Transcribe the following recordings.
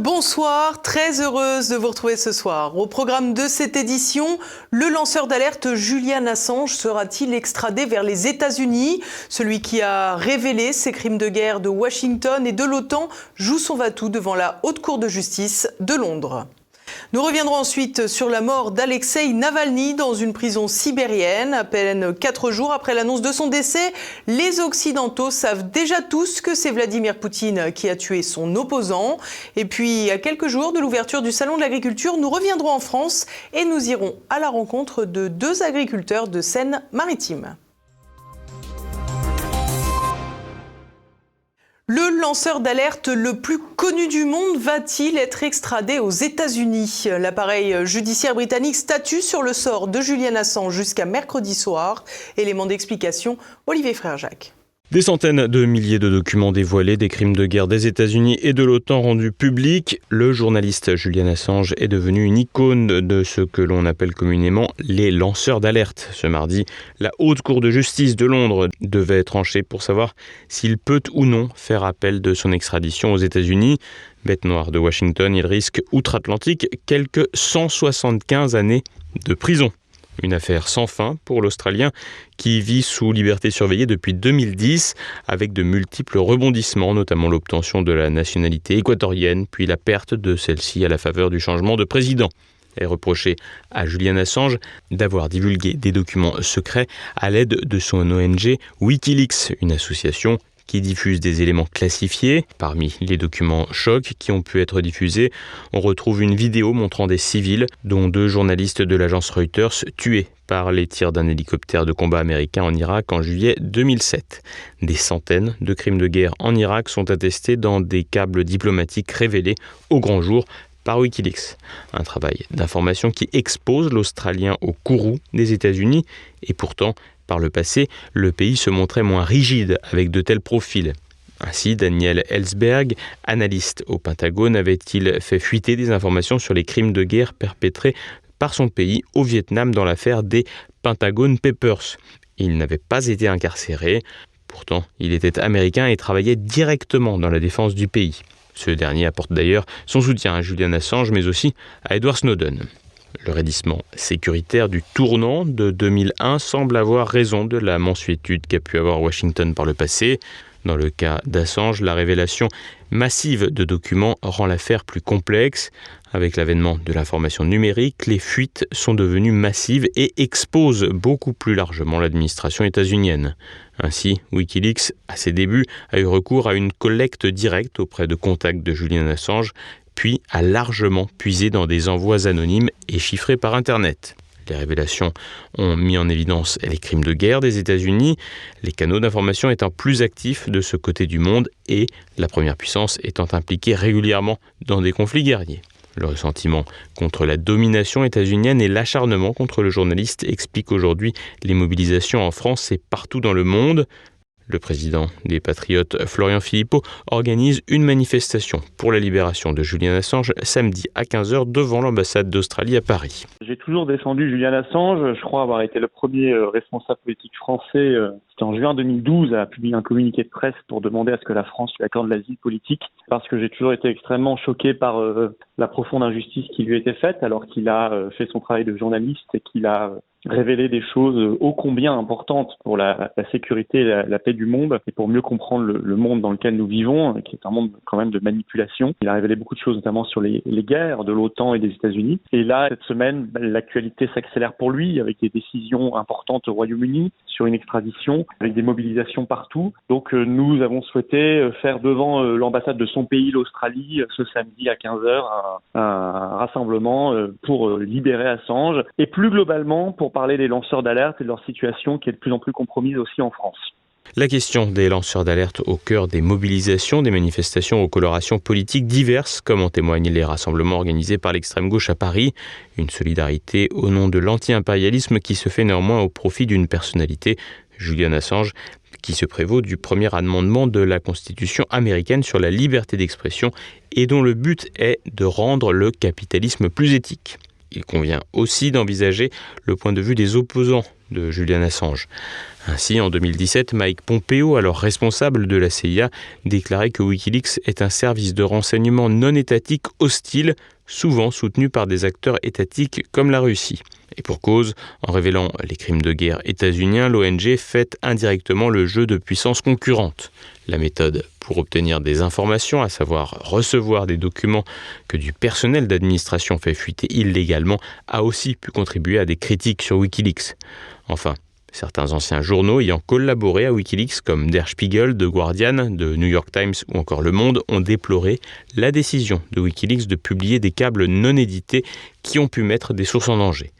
Bonsoir, très heureuse de vous retrouver ce soir. Au programme de cette édition, le lanceur d'alerte Julian Assange sera-t-il extradé vers les États-Unis? Celui qui a révélé ces crimes de guerre de Washington et de l'OTAN joue son va-tout devant la Haute Cour de justice de Londres. Nous reviendrons ensuite sur la mort d'Alexei Navalny dans une prison sibérienne. À peine quatre jours après l'annonce de son décès, les Occidentaux savent déjà tous que c'est Vladimir Poutine qui a tué son opposant. Et puis, à quelques jours de l'ouverture du Salon de l'agriculture, nous reviendrons en France et nous irons à la rencontre de deux agriculteurs de Seine-Maritime. Le lanceur d'alerte le plus connu du monde va-t-il être extradé aux États-Unis? L'appareil judiciaire britannique statue sur le sort de Julian Assange jusqu'à mercredi soir. Élément d'explication, Olivier Frère-Jacques. Des centaines de milliers de documents dévoilés des crimes de guerre des États-Unis et de l'OTAN rendus publics, le journaliste Julian Assange est devenu une icône de ce que l'on appelle communément les lanceurs d'alerte. Ce mardi, la Haute Cour de justice de Londres devait trancher pour savoir s'il peut ou non faire appel de son extradition aux États-Unis. Bête noire de Washington, il risque outre-Atlantique quelques 175 années de prison. Une affaire sans fin pour l'Australien qui vit sous liberté surveillée depuis 2010 avec de multiples rebondissements, notamment l'obtention de la nationalité équatorienne puis la perte de celle-ci à la faveur du changement de président. Est reproché à Julian Assange d'avoir divulgué des documents secrets à l'aide de son ONG Wikileaks, une association qui diffuse des éléments classifiés. Parmi les documents chocs qui ont pu être diffusés, on retrouve une vidéo montrant des civils, dont deux journalistes de l'agence Reuters, tués par les tirs d'un hélicoptère de combat américain en Irak en juillet 2007. Des centaines de crimes de guerre en Irak sont attestés dans des câbles diplomatiques révélés au grand jour par Wikileaks. Un travail d'information qui expose l'Australien au courroux des États-Unis et pourtant par le passé, le pays se montrait moins rigide avec de tels profils. Ainsi, Daniel Ellsberg, analyste au Pentagone, avait-il fait fuiter des informations sur les crimes de guerre perpétrés par son pays au Vietnam dans l'affaire des Pentagon Papers. Il n'avait pas été incarcéré, pourtant il était américain et travaillait directement dans la défense du pays. Ce dernier apporte d'ailleurs son soutien à Julian Assange mais aussi à Edward Snowden. Le raidissement sécuritaire du tournant de 2001 semble avoir raison de la mensuétude qu'a pu avoir Washington par le passé. Dans le cas d'Assange, la révélation massive de documents rend l'affaire plus complexe. Avec l'avènement de l'information numérique, les fuites sont devenues massives et exposent beaucoup plus largement l'administration états-unienne. Ainsi, Wikileaks, à ses débuts, a eu recours à une collecte directe auprès de contacts de Julian Assange puis a largement puisé dans des envois anonymes et chiffrés par Internet. Les révélations ont mis en évidence les crimes de guerre des États-Unis, les canaux d'information étant plus actifs de ce côté du monde et la première puissance étant impliquée régulièrement dans des conflits guerriers. Le ressentiment contre la domination états-unienne et l'acharnement contre le journaliste expliquent aujourd'hui les mobilisations en France et partout dans le monde. Le président des Patriotes, Florian Philippot, organise une manifestation pour la libération de Julian Assange samedi à 15h devant l'ambassade d'Australie à Paris. J'ai toujours défendu Julian Assange. Je crois avoir été le premier euh, responsable politique français, euh, c'était en juin 2012, à publier un communiqué de presse pour demander à ce que la France lui accorde l'asile politique, parce que j'ai toujours été extrêmement choqué par euh, la profonde injustice qui lui était faite, alors qu'il a fait son travail de journaliste et qu'il a révéler des choses ô combien importantes pour la, sécurité et la, paix du monde et pour mieux comprendre le, monde dans lequel nous vivons, qui est un monde quand même de manipulation. Il a révélé beaucoup de choses, notamment sur les, guerres de l'OTAN et des États-Unis. Et là, cette semaine, bah, l'actualité s'accélère pour lui avec des décisions importantes au Royaume-Uni sur une extradition, avec des mobilisations partout. Donc euh, nous avons souhaité euh, faire devant euh, l'ambassade de son pays, l'Australie, ce samedi à 15h, un, un rassemblement pour libérer Assange et plus globalement pour parler des lanceurs d'alerte et de leur situation qui est de plus en plus compromise aussi en France. La question des lanceurs d'alerte au cœur des mobilisations, des manifestations aux colorations politiques diverses, comme en témoignent les rassemblements organisés par l'extrême gauche à Paris, une solidarité au nom de l'anti-impérialisme qui se fait néanmoins au profit d'une personnalité, Julian Assange, qui se prévaut du premier amendement de la Constitution américaine sur la liberté d'expression et dont le but est de rendre le capitalisme plus éthique. Il convient aussi d'envisager le point de vue des opposants de Julian Assange. Ainsi, en 2017, Mike Pompeo, alors responsable de la CIA, déclarait que Wikileaks est un service de renseignement non étatique hostile, souvent soutenu par des acteurs étatiques comme la Russie. Et pour cause, en révélant les crimes de guerre états-uniens, l'ONG fait indirectement le jeu de puissances concurrentes. La méthode pour obtenir des informations, à savoir recevoir des documents que du personnel d'administration fait fuiter illégalement, a aussi pu contribuer à des critiques sur Wikileaks. Enfin, Certains anciens journaux ayant collaboré à Wikileaks, comme Der Spiegel, The Guardian, de New York Times ou encore Le Monde, ont déploré la décision de Wikileaks de publier des câbles non édités qui ont pu mettre des sources en danger.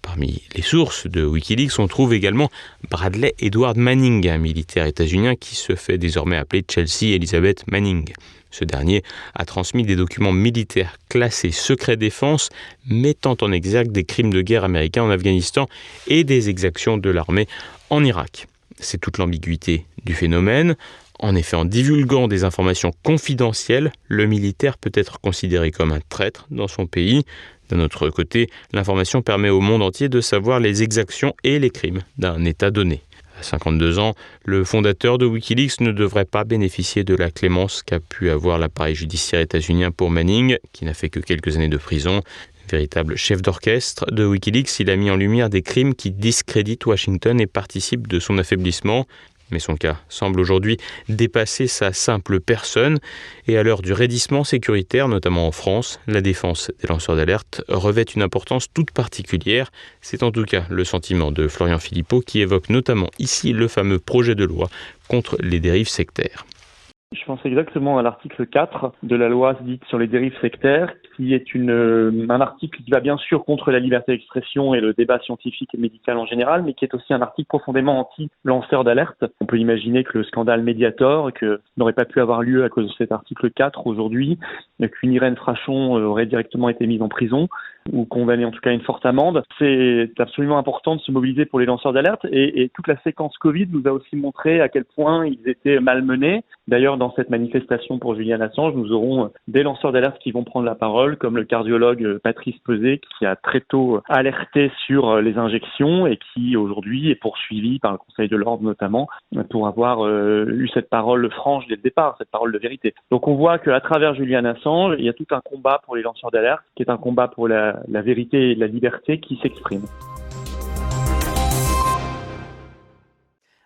Parmi les sources de Wikileaks, on trouve également Bradley Edward Manning, un militaire états-unien qui se fait désormais appeler Chelsea Elizabeth Manning. Ce dernier a transmis des documents militaires classés secret défense mettant en exergue des crimes de guerre américains en Afghanistan et des exactions de l'armée en Irak. C'est toute l'ambiguïté du phénomène. En effet, en divulguant des informations confidentielles, le militaire peut être considéré comme un traître dans son pays. D'un autre côté, l'information permet au monde entier de savoir les exactions et les crimes d'un État donné. À 52 ans, le fondateur de Wikileaks ne devrait pas bénéficier de la clémence qu'a pu avoir l'appareil judiciaire états-unien pour Manning, qui n'a fait que quelques années de prison. Véritable chef d'orchestre de Wikileaks, il a mis en lumière des crimes qui discréditent Washington et participent de son affaiblissement mais son cas semble aujourd'hui dépasser sa simple personne, et à l'heure du raidissement sécuritaire, notamment en France, la défense des lanceurs d'alerte revêt une importance toute particulière. C'est en tout cas le sentiment de Florian Philippot qui évoque notamment ici le fameux projet de loi contre les dérives sectaires. Je pense exactement à l'article 4 de la loi dite sur les dérives sectaires, qui est euh, un article qui va bien sûr contre la liberté d'expression et le débat scientifique et médical en général, mais qui est aussi un article profondément anti-lanceur d'alerte. On peut imaginer que le scandale Mediator, n'aurait pas pu avoir lieu à cause de cet article 4 aujourd'hui, qu'une Irène Frachon euh, aurait directement été mise en prison ou condamnée en tout cas une forte amende. C'est absolument important de se mobiliser pour les lanceurs d'alerte et toute la séquence Covid nous a aussi montré à quel point ils étaient malmenés. D'ailleurs, dans cette manifestation pour Julian Assange, nous aurons des lanceurs d'alerte qui vont prendre la parole, comme le cardiologue Patrice Peset, qui a très tôt alerté sur les injections et qui aujourd'hui est poursuivi par le Conseil de l'ordre notamment pour avoir euh, eu cette parole franche dès le départ, cette parole de vérité. Donc on voit qu'à travers Julian Assange, il y a tout un combat pour les lanceurs d'alerte, qui est un combat pour la, la vérité et la liberté qui s'exprime.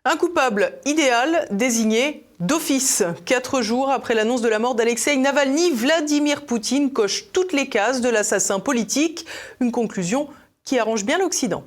Un coupable idéal désigné d'office. Quatre jours après l'annonce de la mort d'Alexei Navalny, Vladimir Poutine coche toutes les cases de l'assassin politique. Une conclusion qui arrange bien l'Occident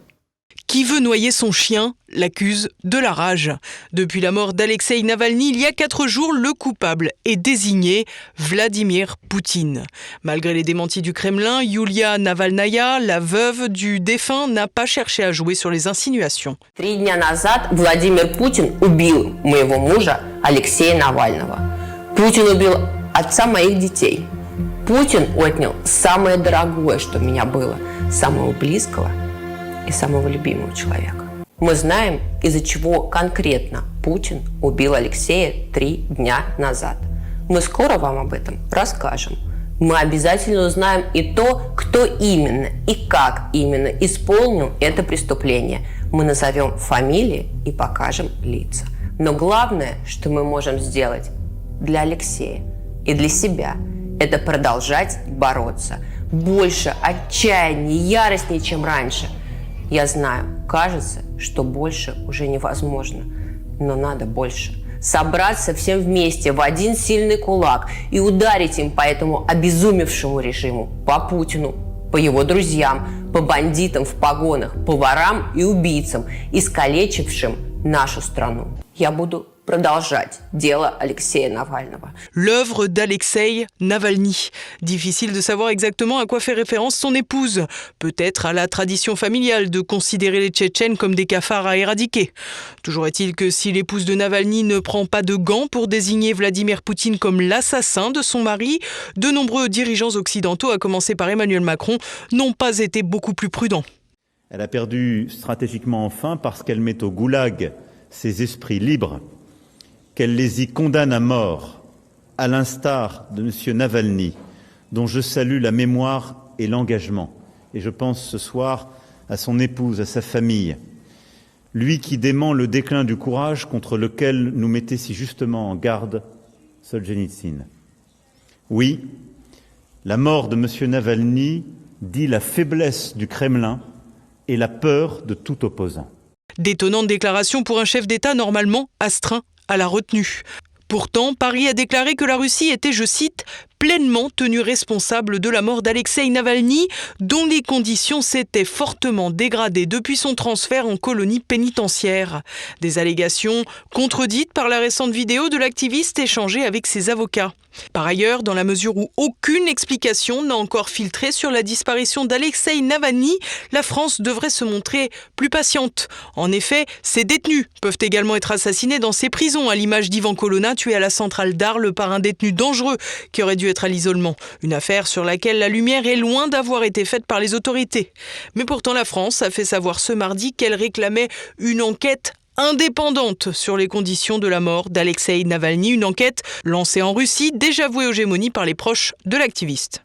qui veut noyer son chien l'accuse de la rage. Depuis la mort d'Alexei Navalny il y a quatre jours, le coupable est désigné Vladimir Poutine. Malgré les démentis du Kremlin, Yulia Navalnaya, la veuve du défunt, n'a pas cherché à jouer sur les insinuations. Три дня назад Владимир Путин убил моего мужа Алексея Навального. Путин убил отца моих детей. Путин отнял самое дорогое, что у меня было, самого близкого – и самого любимого человека. Мы знаем, из-за чего конкретно Путин убил Алексея три дня назад. Мы скоро вам об этом расскажем. Мы обязательно узнаем и то, кто именно и как именно исполнил это преступление. Мы назовем фамилии и покажем лица. Но главное, что мы можем сделать для Алексея и для себя, это продолжать бороться. Больше отчаяния, яростнее, чем раньше – я знаю, кажется, что больше уже невозможно, но надо больше. Собраться всем вместе в один сильный кулак и ударить им по этому обезумевшему режиму, по Путину, по его друзьям, по бандитам в погонах, по ворам и убийцам, искалечившим нашу страну. Я буду продолжать дело Алексея Навального. L'œuvre d'Alexei Navalny. Difficile de savoir exactement à quoi fait référence son épouse. Peut-être à la tradition familiale de considérer les Tchétchènes comme des cafards à éradiquer. Toujours est-il que si l'épouse de Navalny ne prend pas de gants pour désigner Vladimir Poutine comme l'assassin de son mari, de nombreux dirigeants occidentaux, à commencer par Emmanuel Macron, n'ont pas été beaucoup plus prudents. Elle a perdu stratégiquement enfin parce qu'elle met au goulag ses esprits libres qu'elle les y condamne à mort, à l'instar de M. Navalny, dont je salue la mémoire et l'engagement. Et je pense ce soir à son épouse, à sa famille. lui qui dément le déclin du courage contre lequel nous mettait si justement en garde Solzhenitsyn. Oui, la mort de M. Navalny dit la faiblesse du Kremlin et la peur de tout opposant. D'étonnantes déclarations pour un chef d'État normalement astreint à la retenue. Pourtant, Paris a déclaré que la Russie était, je cite, pleinement tenue responsable de la mort d'Alexei Navalny, dont les conditions s'étaient fortement dégradées depuis son transfert en colonie pénitentiaire. Des allégations contredites par la récente vidéo de l'activiste échangée avec ses avocats. Par ailleurs, dans la mesure où aucune explication n'a encore filtré sur la disparition d'Alexei Navalny, la France devrait se montrer plus patiente. En effet, ces détenus peuvent également être assassinés dans ces prisons, à l'image d'Ivan Colonna tué à la centrale d'Arles par un détenu dangereux qui aurait dû à l'isolement. Une affaire sur laquelle la lumière est loin d'avoir été faite par les autorités. Mais pourtant, la France a fait savoir ce mardi qu'elle réclamait une enquête indépendante sur les conditions de la mort d'Alexei Navalny, une enquête lancée en Russie, déjà vouée aux gémonies par les proches de l'activiste.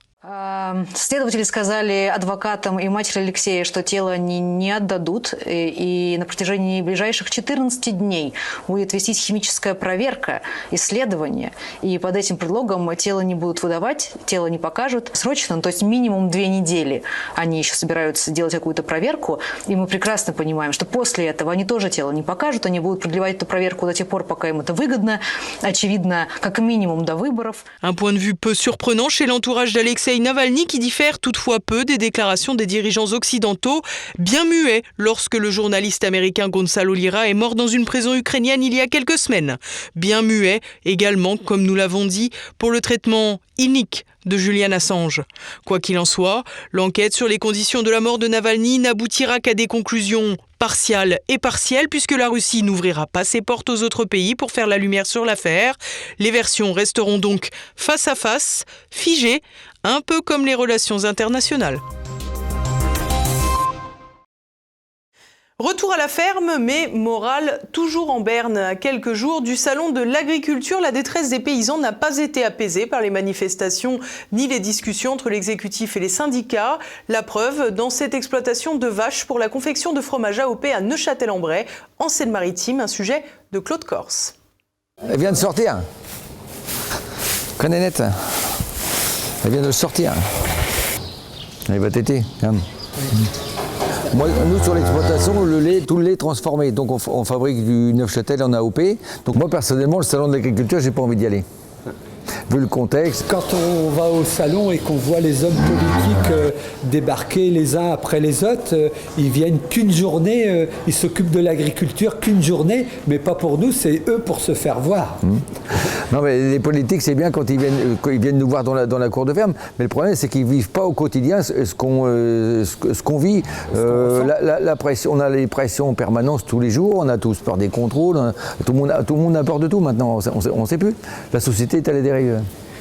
Следователи сказали адвокатам и матери Алексея, что тело они не отдадут, и на протяжении ближайших 14 дней будет вестись химическая проверка, исследование, и под этим предлогом тело не будут выдавать, тело не покажут срочно, то есть минимум две недели они еще собираются делать какую-то проверку, и мы прекрасно понимаем, что после этого они тоже тело не покажут, они будут продлевать эту проверку до тех пор, пока им это выгодно, очевидно, как минимум до выборов. Un point de vue peu surprenant chez l'entourage d'Alexei Navalny qui diffère toutefois peu des déclarations des dirigeants occidentaux, bien muets lorsque le journaliste américain Gonzalo Lira est mort dans une prison ukrainienne il y a quelques semaines. Bien muet également, comme nous l'avons dit, pour le traitement inique de Julian Assange. Quoi qu'il en soit, l'enquête sur les conditions de la mort de Navalny n'aboutira qu'à des conclusions partiales et partielles puisque la Russie n'ouvrira pas ses portes aux autres pays pour faire la lumière sur l'affaire. Les versions resteront donc face à face, figées, un peu comme les relations internationales. Retour à la ferme, mais morale toujours en berne. À quelques jours du salon de l'agriculture, la détresse des paysans n'a pas été apaisée par les manifestations ni les discussions entre l'exécutif et les syndicats. La preuve dans cette exploitation de vaches pour la confection de fromage AOP à Neuchâtel-en-Bray, en Seine-Maritime, un sujet de Claude Corse. Elle vient de sortir. Connais net. Elle vient de sortir. Elle va téter. Moi, nous, sur l'exploitation, le lait, tout le lait est transformé. Donc, on, on fabrique du Neufchâtel en AOP. Donc, moi, personnellement, le salon de l'agriculture, j'ai pas envie d'y aller. Vu le contexte. Quand on va au salon et qu'on voit les hommes politiques euh, débarquer les uns après les autres, euh, ils viennent qu'une journée, euh, ils s'occupent de l'agriculture qu'une journée, mais pas pour nous, c'est eux pour se faire voir. Non, mais les politiques, c'est bien quand ils viennent, quand ils viennent nous voir dans la, dans la cour de ferme, mais le problème, c'est qu'ils vivent pas au quotidien ce, qu'on ce qu'on vit. La, la- la pression, on a les pressions en permanence tous les jours, on a tous peur des contrôles, a- tout, le monde a, tout le monde a peur de tout maintenant, on on sait plus. La société est à la dérive.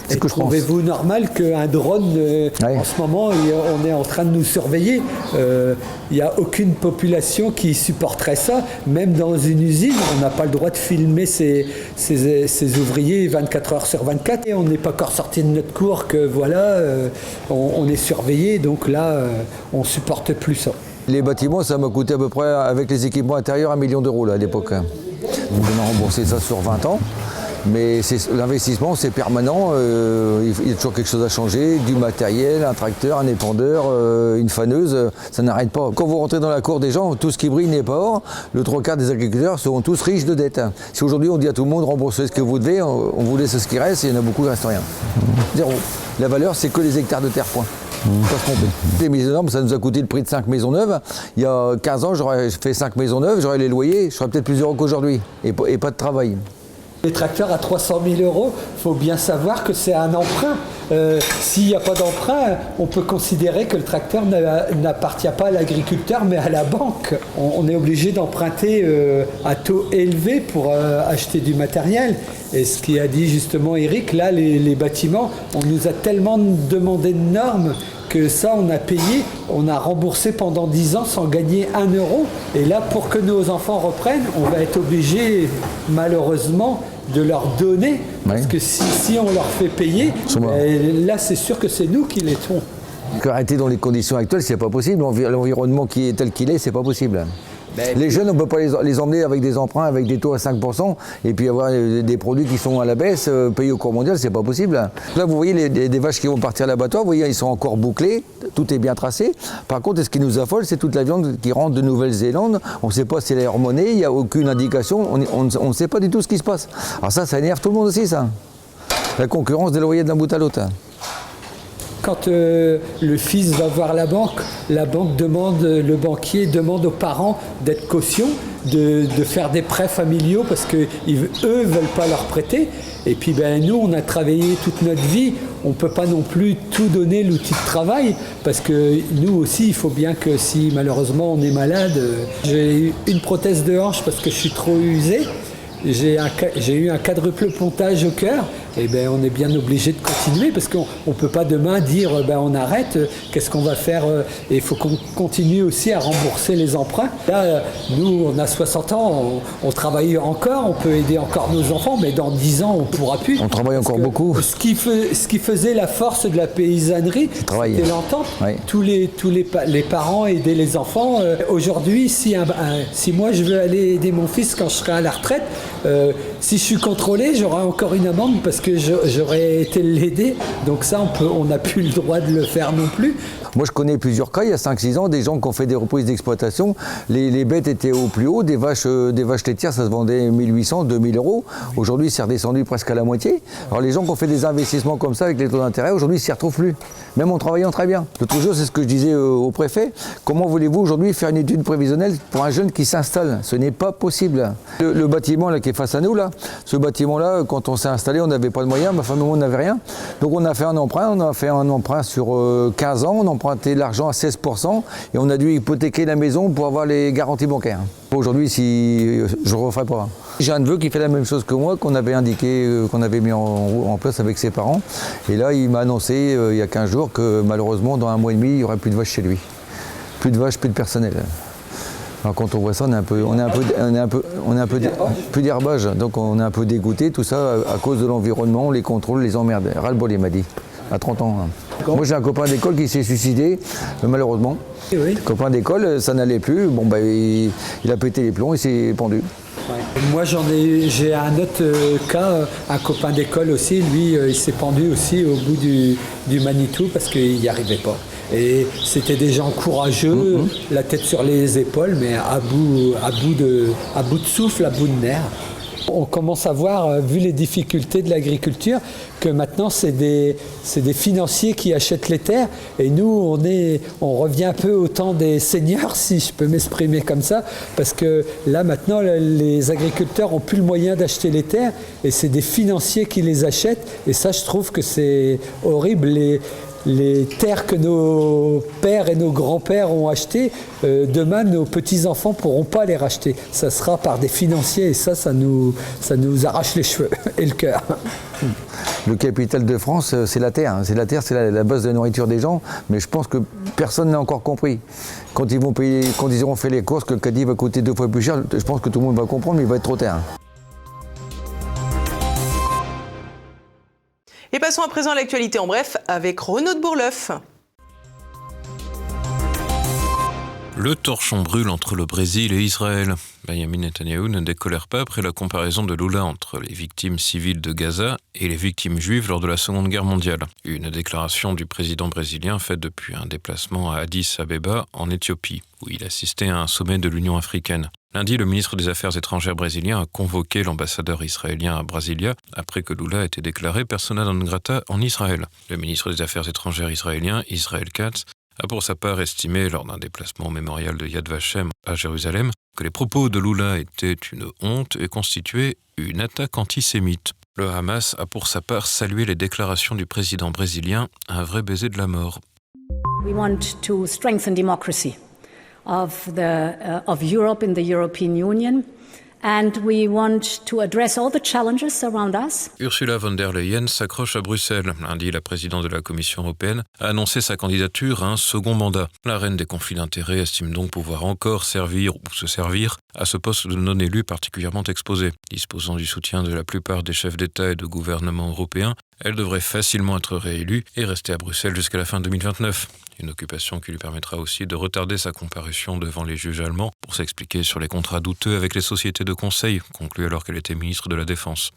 Et ce que je pense. Trouvez-vous normal qu'un drone, euh, Ouais. en ce moment, on est en train de nous surveiller Euh, Il n'y a aucune population qui supporterait ça. Même dans une usine, on n'a pas le droit de filmer ses, ses- ses ouvriers 24 heures sur 24. Et on n'est pas encore sorti de notre cours que voilà, euh, on, on est surveillé. Donc là, euh, on supporte plus ça. Les bâtiments, ça m'a coûté à peu près, avec les équipements intérieurs, un million d'euros là, à l'époque. Donc on a remboursé ça sur 20 ans. Mais l'investissement, c'est permanent. euh, il y a toujours quelque chose à changer, du matériel, un tracteur, un épandeur, euh, une faneuse, ça n'arrête pas. Quand vous rentrez dans la cour des gens, tout ce qui brille n'est pas or. Le trois quarts des agriculteurs seront tous riches de dettes. Si aujourd'hui on dit à tout le monde remboursez ce que vous devez, on, vous laisse ce qui reste, il y en a beaucoup qui ne reste rien. Zéro. La valeur, c'est que les hectares de terre, point. Les maisons neuves, ça nous a coûté le prix de 5 maisons neuves. Il y a 15 ans, j'aurais fait 5 maisons neuves, j'aurais les loyers, je serais peut-être plus heureux qu'aujourd'hui. Et pas de travail. Les tracteurs à 300 000 euros, il faut bien savoir que c'est un emprunt. Euh, S'il n'y a pas d'emprunt, on peut considérer que le tracteur n'a- n'appartient pas à l'agriculteur, mais à la banque. On, on est obligé d'emprunter euh, à taux élevé pour euh, acheter du matériel. Et ce qui a dit justement Eric, là, les, les bâtiments, on nous a tellement demandé de normes que ça, on a payé, on a remboursé pendant 10 ans sans gagner un euro. Et là, pour que nos enfants reprennent, on va être obligé, malheureusement, de leur donner. Parce que si, si on leur fait payer, ben, là, c'est sûr que c'est nous qui les tuons. Arrêter dans les conditions actuelles, c'est pas possible. L'envi- L'environnement qui est tel qu'il est, c'est pas possible. Les jeunes, on ne peut pas les, emmener avec des emprunts, avec des taux à 5%, et puis avoir euh, des produits qui sont à la baisse, euh, payés au cours mondial, c'est pas possible. Là, vous voyez les, des, vaches qui vont partir à l'abattoir, vous voyez, ils sont encore bouclés, tout est bien tracé. Par contre, ce qui nous affole, c'est toute la viande qui rentre de Nouvelle-Zélande. On ne sait pas si elle est hormonée, il n'y a aucune indication, on ne sait pas du tout ce qui se passe. Alors ça, ça énerve tout le monde aussi, ça. La concurrence des loyers d'un bout à l'autre. Quand euh, le fils va voir la banque, la banque demande, le banquier demande aux parents d'être caution, de, de faire des prêts familiaux parce que ils- eux veulent pas leur prêter. Et puis ben nous, on a travaillé toute notre vie. On peut pas non plus tout donner l'outil de travail parce que nous aussi, il faut bien que si malheureusement on est malade, euh, j'ai une prothèse de hanche parce que je suis trop usé. J'ai eu un quadruple pontage au cœur, et ben on est bien obligé de continuer parce qu'on ne peut pas demain dire euh, ben on arrête, euh, qu'est-ce qu'on va faire euh, Et il faut qu'on continue aussi à rembourser les emprunts. Là, euh, nous, on a 60 ans, on, on travaille encore, on peut aider encore nos enfants, mais dans 10 ans, on ne pourra plus. On travaille encore beaucoup. Ce qui, fais- ce qui faisait la force de la paysannerie, c'était l'entente. Oui. Tous, les, tous les, pa- les parents aidaient les enfants. Euh, Aujourd'hui, si, un- un- si moi je veux aller aider mon fils quand je serai à la retraite, euh, si je suis contrôlé, j'aurai encore une amende parce que j'aurais été l'aider. Donc ça, on n'a plus le droit de le faire non plus. Moi, je connais plusieurs cas, il y a 5-6 ans, des gens qui ont fait des reprises d'exploitation. Les, bêtes étaient au plus haut, des vaches, euh, des vaches laitières, ça se vendait 1800, 2000 euros. Aujourd'hui, c'est redescendu presque à la moitié. Alors, les gens qui ont fait des investissements comme ça avec les taux d'intérêt, aujourd'hui, ils s'y retrouvent plus. Même en travaillant très bien. L'autre jour, c'est ce que je disais euh, au préfet. Comment voulez-vous aujourd'hui faire une étude prévisionnelle pour un jeune qui s'installe? Ce n'est pas possible. Le, bâtiment là, qui est face à nous, là, ce bâtiment-là, quand on s'est installé, on n'avait pas de moyens, ma femme on n'avait rien. Donc on a fait un emprunt, on a fait un emprunt sur euh, 15 ans, on emprunté l'argent à 16% et on a dû hypothéquer la maison pour avoir les garanties bancaires. Aujourd'hui, si je ne referai pas. J'ai un neveu qui fait la même chose que moi, qu'on avait indiqué, euh, qu'on avait mis en, place avec ses parents. Et là, il m'a annoncé euh, il y a 15 jours que malheureusement, dans un mois et demi, il n'y aurait plus de vaches chez lui. Plus de vaches, plus de personnel. Alors quand on voit ça, on est un peu, on est un peu, on est un peu, on est un peu, plus d'herbage. Donc on est un peu dégoûté, tout ça à, cause de l'environnement, les contrôles, les emmerdes. Ras-le-bol, il m'a dit, à 30 ans. hein. Moi j'ai un copain d'école qui s'est suicidé, malheureusement. Oui. Copain d'école, ça n'allait plus. Bon bah il, il a pété les plombs, il s'est pendu. Moi, j'en ai, j'ai un autre euh, cas, euh, un copain d'école aussi. Lui, euh, il s'est pendu aussi au bout du, du Manitou parce qu'il n'y arrivait pas. Et c'était des gens courageux, la tête sur les épaules, mais à bout, à bout de, à bout de souffle, à bout de nerfs. On commence à voir, euh, vu les difficultés de l'agriculture, que maintenant c'est des, financiers qui achètent les terres. Et nous, on, est, on revient un peu au temps des seigneurs, si je peux m'exprimer comme ça, parce que là maintenant, le- les agriculteurs ont plus le moyen d'acheter les terres et c'est des financiers qui les achètent. Et ça, je trouve que c'est horrible. Les terres que nos pères et nos grands-pères ont achetées, euh, demain nos petits-enfants ne pourront pas les racheter. Ça sera par des financiers et ça, ça nous, ça nous arrache les cheveux et le cœur. Le capital de France, euh, c'est la terre. hein. C'est la terre, c'est la, la base de la nourriture des gens. Mais je pense que personne n'a encore compris. Quand ils vont payer, quand ils auront fait les courses, que le caddie va coûter deux fois plus cher, je pense que tout le monde va comprendre, mais il va être trop tard. Et passons à présent à l'actualité en bref avec Renaud de Bourleuf. Le torchon brûle entre le Brésil et Israël. Benjamin Netanyahu ne décolère pas après la comparaison de Lula entre les victimes civiles de Gaza et les victimes juives lors de la Seconde Guerre mondiale. Une déclaration du président brésilien faite depuis un déplacement à Addis Abeba en Éthiopie, où il assistait à un sommet de l'Union africaine. Lundi, le ministre des Affaires étrangères brésilien a convoqué l'ambassadeur israélien à Brasilia après que Lula a été déclaré persona non grata en Israël. Le ministre des Affaires étrangères israélien, Israël Katz, a pour sa part estimé lors d'un déplacement mémorial de Yad Vashem à Jérusalem que les propos de Lula étaient une honte et constituaient une attaque antisémite. Le Hamas a pour sa part salué les déclarations du président brésilien, un vrai baiser de la mort. We want to strengthen democracy of, the, uh, of Europe in the European Union, and we want to address all the challenges around us. Ursula von der Leyen s'accroche à Bruxelles. Lundi, la présidente de la Commission européenne a annoncé sa candidature à un second mandat. La reine des conflits d'intérêts estime donc pouvoir encore servir ou se servir à ce poste de non-élu particulièrement exposé. Disposant du soutien de la plupart des chefs d'État et de gouvernement européens, Elle devrait facilement être réélue et rester à Bruxelles jusqu'à la fin 2029. Une occupation qui lui permettra aussi de retarder sa comparution devant les juges allemands pour s'expliquer sur les contrats douteux avec les sociétés de conseil, conclus alors qu'elle était ministre de la Défense.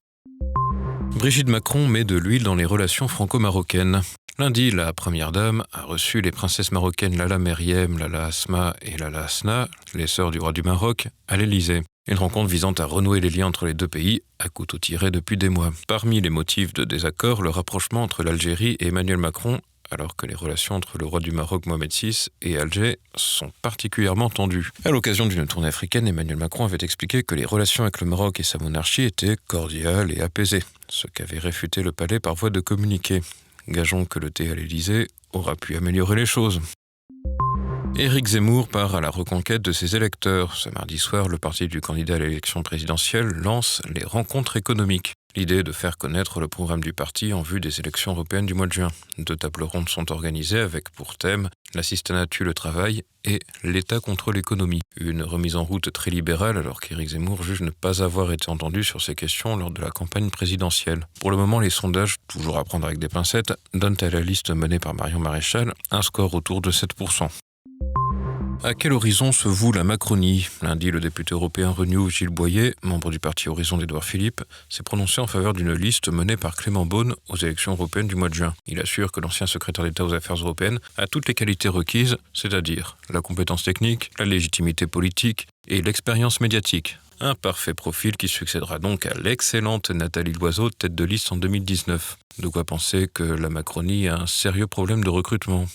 Brigitte Macron met de l'huile dans les relations franco-marocaines. Lundi, la première dame a reçu les princesses marocaines Lala Meriem, Lala Asma et Lala Asna, les sœurs du roi du Maroc, à l'Élysée. Une rencontre visant à renouer les liens entre les deux pays, à couteau tiré depuis des mois. Parmi les motifs de désaccord, le rapprochement entre l'Algérie et Emmanuel Macron alors que les relations entre le roi du Maroc Mohamed VI et Alger sont particulièrement tendues. À l'occasion d'une tournée africaine, Emmanuel Macron avait expliqué que les relations avec le Maroc et sa monarchie étaient cordiales et apaisées, ce qu'avait réfuté le palais par voie de communiqué. Gageons que le thé à l'Élysée aura pu améliorer les choses. Éric Zemmour part à la reconquête de ses électeurs. Ce mardi soir, le parti du candidat à l'élection présidentielle lance les rencontres économiques. L'idée est de faire connaître le programme du parti en vue des élections européennes du mois de juin. Deux tables rondes sont organisées avec pour thème l'assistanat tue le travail et l'État contre l'économie. Une remise en route très libérale alors qu'Éric Zemmour juge ne pas avoir été entendu sur ces questions lors de la campagne présidentielle. Pour le moment, les sondages, toujours à prendre avec des pincettes, donnent à la liste menée par Marion Maréchal un score autour de 7%. À quel horizon se voue la Macronie? Lundi, le député européen Renew Gilles Boyer, membre du parti Horizon d'Edouard Philippe, s'est prononcé en faveur d'une liste menée par Clément Beaune aux élections européennes du mois de juin. Il assure que l'ancien secrétaire d'État aux affaires européennes a toutes les qualités requises, c'est-à-dire la compétence technique, la légitimité politique et l'expérience médiatique. Un parfait profil qui succédera donc à l'excellente Nathalie Loiseau, tête de liste en 2019. De quoi penser que la Macronie a un sérieux problème de recrutement?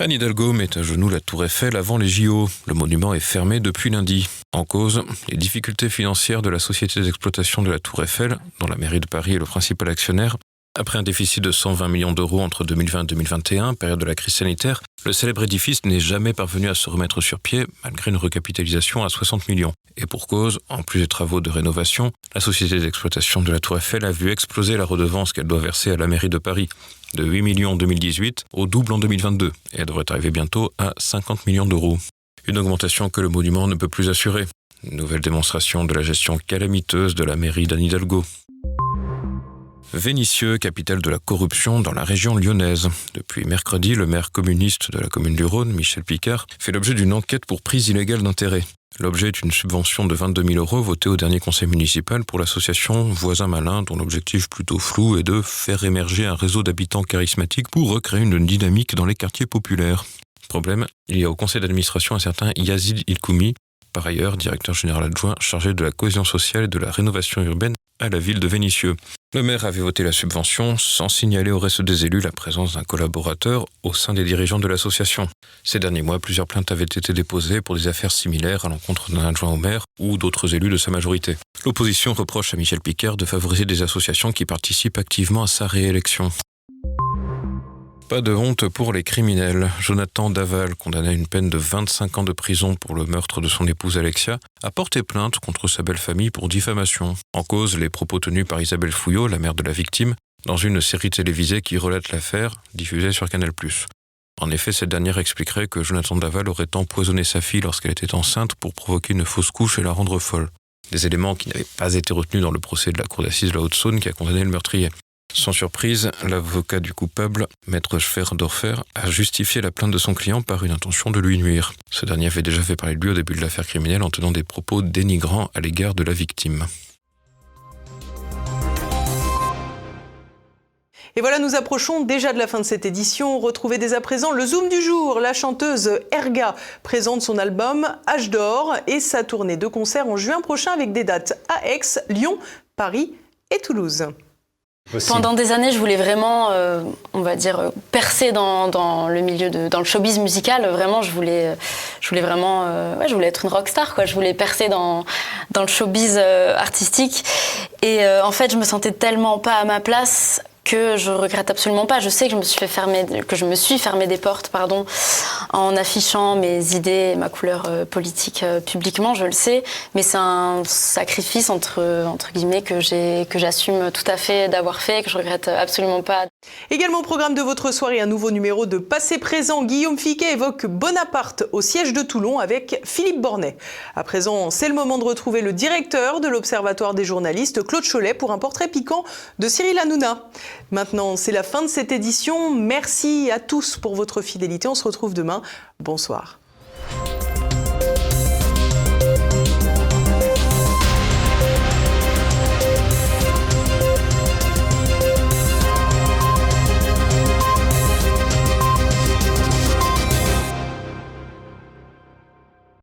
Anne Hidalgo met à genoux la tour Eiffel avant les JO. Le monument est fermé depuis lundi. En cause, les difficultés financières de la société d'exploitation de la tour Eiffel, dont la mairie de Paris est le principal actionnaire. Après un déficit de 120 millions d'euros entre 2020 et 2021, période de la crise sanitaire, le célèbre édifice n'est jamais parvenu à se remettre sur pied malgré une recapitalisation à 60 millions. Et pour cause, en plus des travaux de rénovation, la société d'exploitation de la Tour Eiffel a vu exploser la redevance qu'elle doit verser à la mairie de Paris, de 8 millions en 2018 au double en 2022, et elle devrait arriver bientôt à 50 millions d'euros. Une augmentation que le monument ne peut plus assurer. Nouvelle démonstration de la gestion calamiteuse de la mairie d'Anne Hidalgo. Vénissieux, capitale de la corruption dans la région lyonnaise. Depuis mercredi, le maire communiste de la commune du Rhône, Michel Picard, fait l'objet d'une enquête pour prise illégale d'intérêt. L'objet est une subvention de 22 000 euros votée au dernier conseil municipal pour l'association Voisins Malins, dont l'objectif plutôt flou est de faire émerger un réseau d'habitants charismatiques pour recréer une dynamique dans les quartiers populaires. Problème, il y a au conseil d'administration un certain Yazid Ilkoumi, par ailleurs directeur général adjoint chargé de la cohésion sociale et de la rénovation urbaine à la ville de Vénissieux. Le maire avait voté la subvention sans signaler au reste des élus la présence d'un collaborateur au sein des dirigeants de l'association. Ces derniers mois, plusieurs plaintes avaient été déposées pour des affaires similaires à l'encontre d'un adjoint au maire ou d'autres élus de sa majorité. L'opposition reproche à Michel Picard de favoriser des associations qui participent activement à sa réélection. Pas de honte pour les criminels. Jonathan Daval, condamné à une peine de 25 ans de prison pour le meurtre de son épouse Alexia, a porté plainte contre sa belle famille pour diffamation. En cause, les propos tenus par Isabelle Fouillot, la mère de la victime, dans une série télévisée qui relate l'affaire, diffusée sur Canal+. En effet, cette dernière expliquerait que Jonathan Daval aurait empoisonné sa fille lorsqu'elle était enceinte pour provoquer une fausse couche et la rendre folle. Des éléments qui n'avaient pas été retenus dans le procès de la cour d'assises de la Haute-Saône qui a condamné le meurtrier. Sans surprise, l'avocat du coupable, maître Schwerdorfer, a justifié la plainte de son client par une intention de lui nuire. Ce dernier avait déjà fait parler de lui au début de l'affaire criminelle en tenant des propos dénigrants à l'égard de la victime. Et voilà, nous approchons déjà de la fin de cette édition. Retrouvez dès à présent le Zoom du jour. La chanteuse Erga présente son album H d'or et sa tournée de concert en juin prochain avec des dates à Aix, Lyon, Paris et Toulouse. Pendant des années, je voulais vraiment, euh, on va dire, euh, percer dans, dans, le milieu de, dans le showbiz musical. Vraiment, je voulais, je voulais vraiment, euh, ouais, je voulais être une rockstar, quoi. Je voulais percer dans, dans le showbiz euh, artistique. Et euh, en fait, je me sentais tellement pas à ma place que je regrette absolument pas. Je sais que je me suis fait que je me suis fermé des portes, pardon, en affichant mes idées, ma couleur euh, politique euh, publiquement, je le sais, mais c'est un sacrifice entre entre guillemets que j'ai que j'assume tout à fait d'avoir fait, que je regrette absolument pas. Également au programme de votre soirée, un nouveau numéro de Passé Présent. Guillaume Fiquet évoque Bonaparte au siège de Toulon avec Philippe Bornet. À présent, c'est le moment de retrouver le directeur de l'Observatoire des journalistes, Claude Cholet, pour un portrait piquant de Cyril Hanouna. Maintenant, c'est la fin de cette édition. Merci à tous pour votre fidélité. On se retrouve demain. Bonsoir.